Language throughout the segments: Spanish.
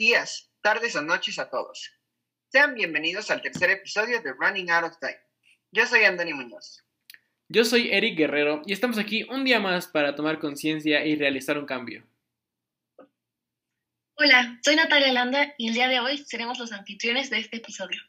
días, tardes o noches a todos. Sean bienvenidos al tercer episodio de Running Out of Time. Yo soy Antonio Muñoz. Yo soy Eric Guerrero y estamos aquí un día más para tomar conciencia y realizar un cambio. Hola, soy Natalia Landa y el día de hoy seremos los anfitriones de este episodio.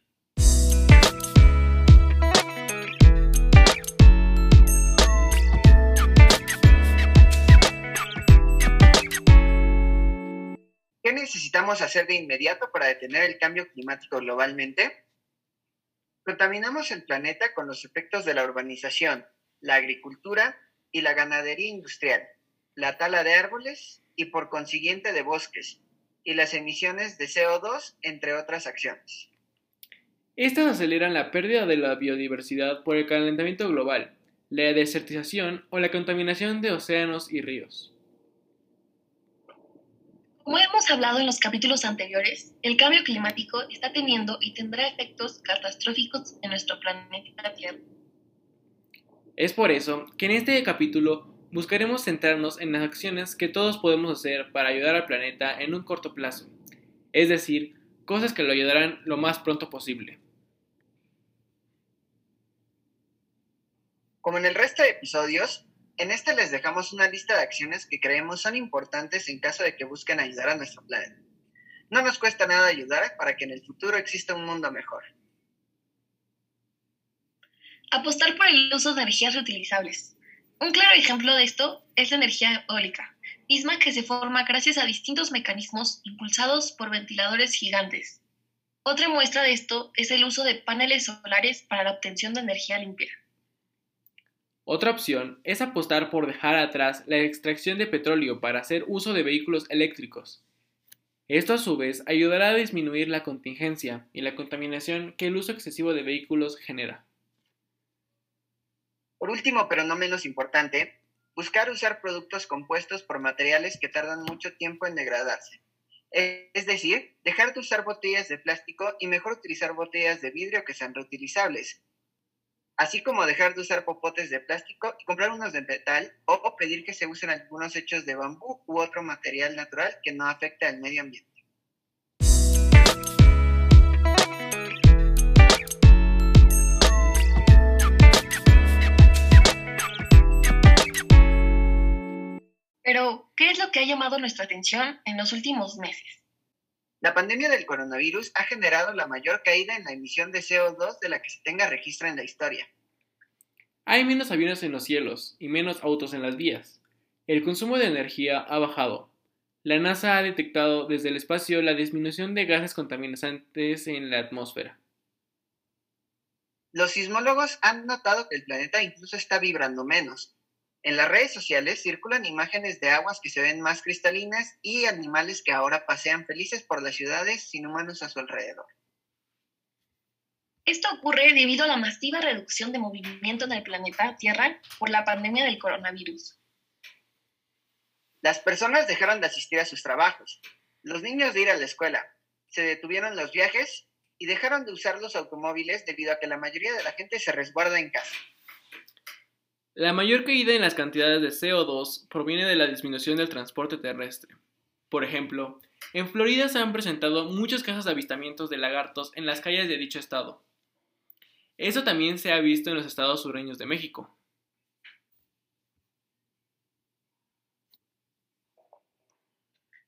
¿Qué necesitamos hacer de inmediato para detener el cambio climático globalmente? Contaminamos el planeta con los efectos de la urbanización, la agricultura y la ganadería industrial, la tala de árboles y por consiguiente de bosques, y las emisiones de CO2, entre otras acciones. Estas aceleran la pérdida de la biodiversidad por el calentamiento global, la desertización o la contaminación de océanos y ríos. Como hemos hablado en los capítulos anteriores, el cambio climático está teniendo y tendrá efectos catastróficos en nuestro planeta Tierra. Es por eso que en este capítulo buscaremos centrarnos en las acciones que todos podemos hacer para ayudar al planeta en un corto plazo, es decir, cosas que lo ayudarán lo más pronto posible. Como en el resto de episodios, en este les dejamos una lista de acciones que creemos son importantes en caso de que busquen ayudar a nuestro planeta. No nos cuesta nada ayudar para que en el futuro exista un mundo mejor. Apostar por el uso de energías reutilizables. Un claro ejemplo de esto es la energía eólica, misma que se forma gracias a distintos mecanismos impulsados por ventiladores gigantes. Otra muestra de esto es el uso de paneles solares para la obtención de energía limpia. Otra opción es apostar por dejar atrás la extracción de petróleo para hacer uso de vehículos eléctricos. Esto a su vez ayudará a disminuir la contingencia y la contaminación que el uso excesivo de vehículos genera. Por último, pero no menos importante, buscar usar productos compuestos por materiales que tardan mucho tiempo en degradarse. Es decir, dejar de usar botellas de plástico y mejor utilizar botellas de vidrio que sean reutilizables, así como dejar de usar popotes de plástico y comprar unos de metal o pedir que se usen algunos hechos de bambú u otro material natural que no afecte al medio ambiente. Pero, ¿qué es lo que ha llamado nuestra atención en los últimos meses? La pandemia del coronavirus ha generado la mayor caída en la emisión de CO2 de la que se tenga registro en la historia. Hay menos aviones en los cielos y menos autos en las vías. El consumo de energía ha bajado. La NASA ha detectado desde el espacio la disminución de gases contaminantes en la atmósfera. Los sismólogos han notado que el planeta incluso está vibrando menos, en las redes sociales circulan imágenes de aguas que se ven más cristalinas y animales que ahora pasean felices por las ciudades sin humanos a su alrededor. Esto ocurre debido a la masiva reducción de movimiento en el planeta Tierra por la pandemia del coronavirus. Las personas dejaron de asistir a sus trabajos, los niños de ir a la escuela, se detuvieron los viajes y dejaron de usar los automóviles debido a que la mayoría de la gente se resguarda en casa. La mayor caída en las cantidades de CO2 proviene de la disminución del transporte terrestre. Por ejemplo, en Florida se han presentado muchos casos de avistamientos de lagartos en las calles de dicho estado. Eso también se ha visto en los estados sureños de México.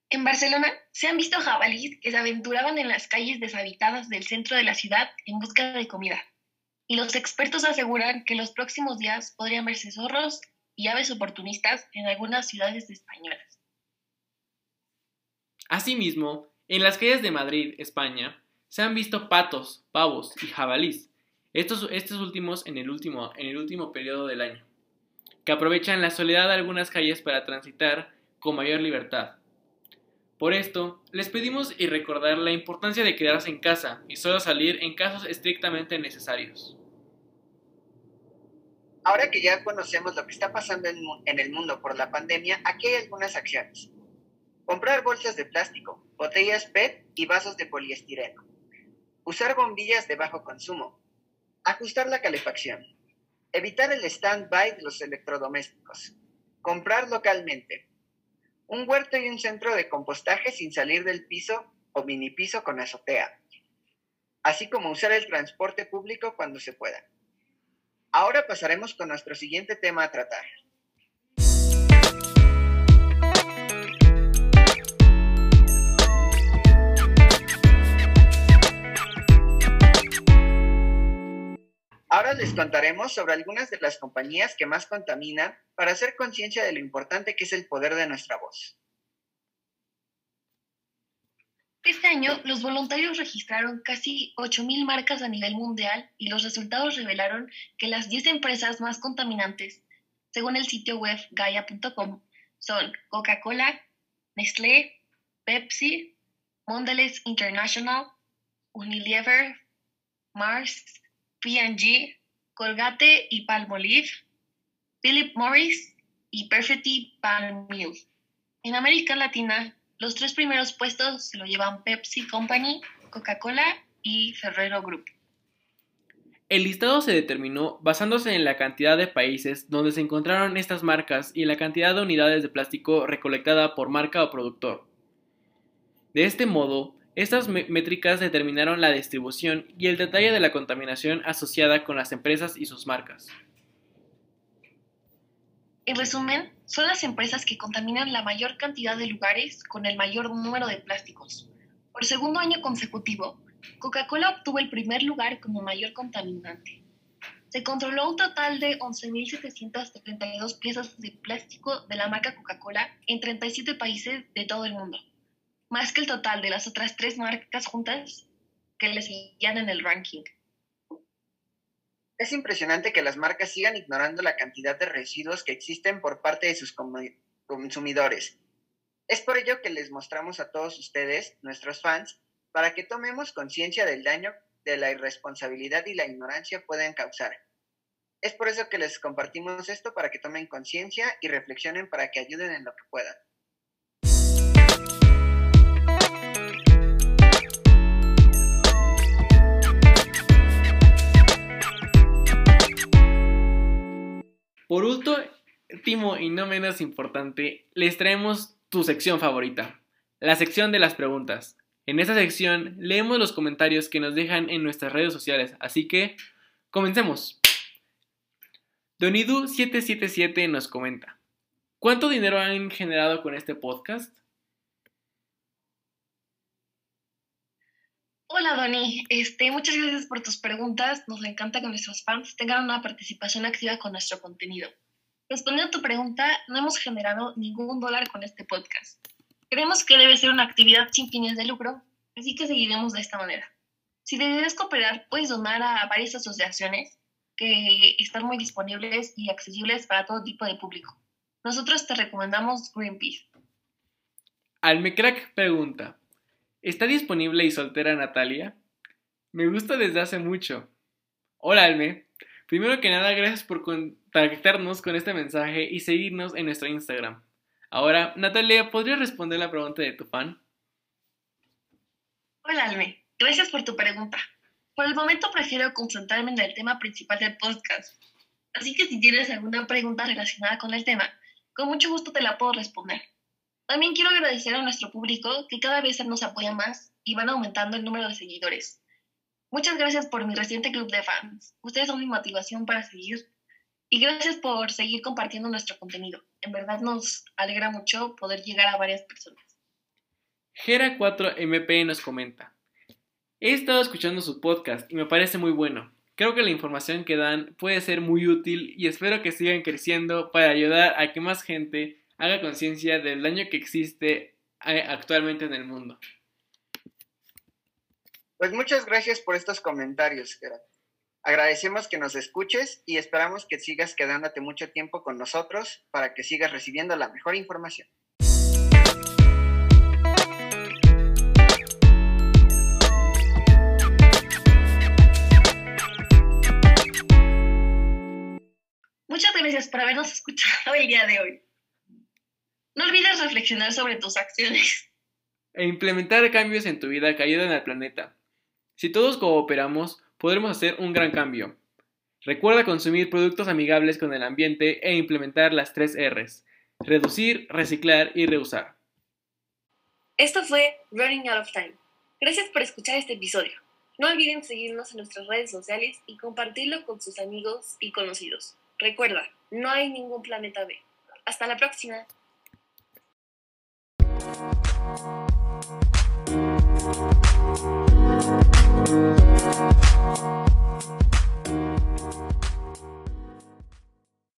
En Barcelona se han visto jabalíes que se aventuraban en las calles deshabitadas del centro de la ciudad en busca de comida y los expertos aseguran que los próximos días podrían verse zorros y aves oportunistas en algunas ciudades españolas. Asimismo, en las calles de Madrid, España, se han visto patos, pavos y jabalís, estos, estos últimos en el último, en el último periodo del año, que aprovechan la soledad de algunas calles para transitar con mayor libertad. Por esto, les pedimos y recordar la importancia de quedarse en casa y solo salir en casos estrictamente necesarios. Ahora que ya conocemos lo que está pasando en el mundo por la pandemia, aquí hay algunas acciones. Comprar bolsas de plástico, botellas PET y vasos de poliestireno. Usar bombillas de bajo consumo. Ajustar la calefacción. Evitar el stand-by de los electrodomésticos. Comprar localmente un huerto y un centro de compostaje sin salir del piso o mini piso con azotea, así como usar el transporte público cuando se pueda. Ahora pasaremos con nuestro siguiente tema a tratar. Ahora les contaremos sobre algunas de las compañías que más contaminan para hacer conciencia de lo importante que es el poder de nuestra voz. Este año, los voluntarios registraron casi 8.000 marcas a nivel mundial y los resultados revelaron que las 10 empresas más contaminantes, según el sitio web gaia.com, son Coca-Cola, Nestlé, Pepsi, Mondelez International, Unilever, Mars, P&G, Colgate y Palmolive, Philip Morris y Perfectly Palmolive. En América Latina, los tres primeros puestos se lo llevan Pepsi Company, Coca-Cola y Ferrero Group. El listado se determinó basándose en la cantidad de países donde se encontraron estas marcas y en la cantidad de unidades de plástico recolectada por marca o productor. De este modo, estas métricas determinaron la distribución y el detalle de la contaminación asociada con las empresas y sus marcas. En resumen, son las empresas que contaminan la mayor cantidad de lugares con el mayor número de plásticos. Por segundo año consecutivo, Coca-Cola obtuvo el primer lugar como mayor contaminante. Se controló un total de 11.732 piezas de plástico de la marca Coca-Cola en 37 países de todo el mundo más que el total de las otras tres marcas juntas que le seguían en el ranking. Es impresionante que las marcas sigan ignorando la cantidad de residuos que existen por parte de sus consumidores. Es por ello que les mostramos a todos ustedes, nuestros fans, para que tomemos conciencia del daño de la irresponsabilidad y la ignorancia pueden causar. Es por eso que les compartimos esto para que tomen conciencia y reflexionen para que ayuden en lo que puedan. Por último y no menos importante, les traemos tu sección favorita, la sección de las preguntas. En esta sección leemos los comentarios que nos dejan en nuestras redes sociales, así que comencemos. Donidu777 nos comenta, ¿cuánto dinero han generado con este podcast? Hola Doni, este, muchas gracias por tus preguntas. Nos encanta que nuestros fans tengan una participación activa con nuestro contenido. Respondiendo a tu pregunta, no hemos generado ningún dólar con este podcast. Creemos que debe ser una actividad sin fines de lucro, así que seguiremos de esta manera. Si deseas cooperar, puedes donar a varias asociaciones que están muy disponibles y accesibles para todo tipo de público. Nosotros te recomendamos Greenpeace. Almecrack pregunta, ¿Está disponible y soltera Natalia? Me gusta desde hace mucho. Hola Alme. Primero que nada, gracias por contactarnos con este mensaje y seguirnos en nuestro Instagram. Ahora, Natalia, ¿podrías responder la pregunta de tu fan? Hola Alme, gracias por tu pregunta. Por el momento prefiero concentrarme en el tema principal del podcast. Así que si tienes alguna pregunta relacionada con el tema, con mucho gusto te la puedo responder. También quiero agradecer a nuestro público que cada vez nos apoya más y van aumentando el número de seguidores. Muchas gracias por mi reciente club de fans. Ustedes son mi motivación para seguir. Y gracias por seguir compartiendo nuestro contenido. En verdad nos alegra mucho poder llegar a varias personas. Gera4MP nos comenta. He estado escuchando su podcast y me parece muy bueno. Creo que la información que dan puede ser muy útil y espero que sigan creciendo para ayudar a que más gente haga conciencia del daño que existe eh, actualmente en el mundo. Pues muchas gracias por estos comentarios, Gerard. Agradecemos que nos escuches y esperamos que sigas quedándote mucho tiempo con nosotros para que sigas recibiendo la mejor información. Muchas gracias por habernos escuchado el día de hoy. No olvides reflexionar sobre tus acciones. E implementar cambios en tu vida que ayuden al planeta. Si todos cooperamos, podremos hacer un gran cambio. Recuerda consumir productos amigables con el ambiente e implementar las tres Rs. Reducir, reciclar y reusar. Esto fue Running Out of Time Gracias por escuchar este episodio. No olviden seguirnos en nuestras redes sociales y compartirlo con sus amigos y conocidos. Recuerda, no hay ningún planeta B. Hasta la próxima. Thank you.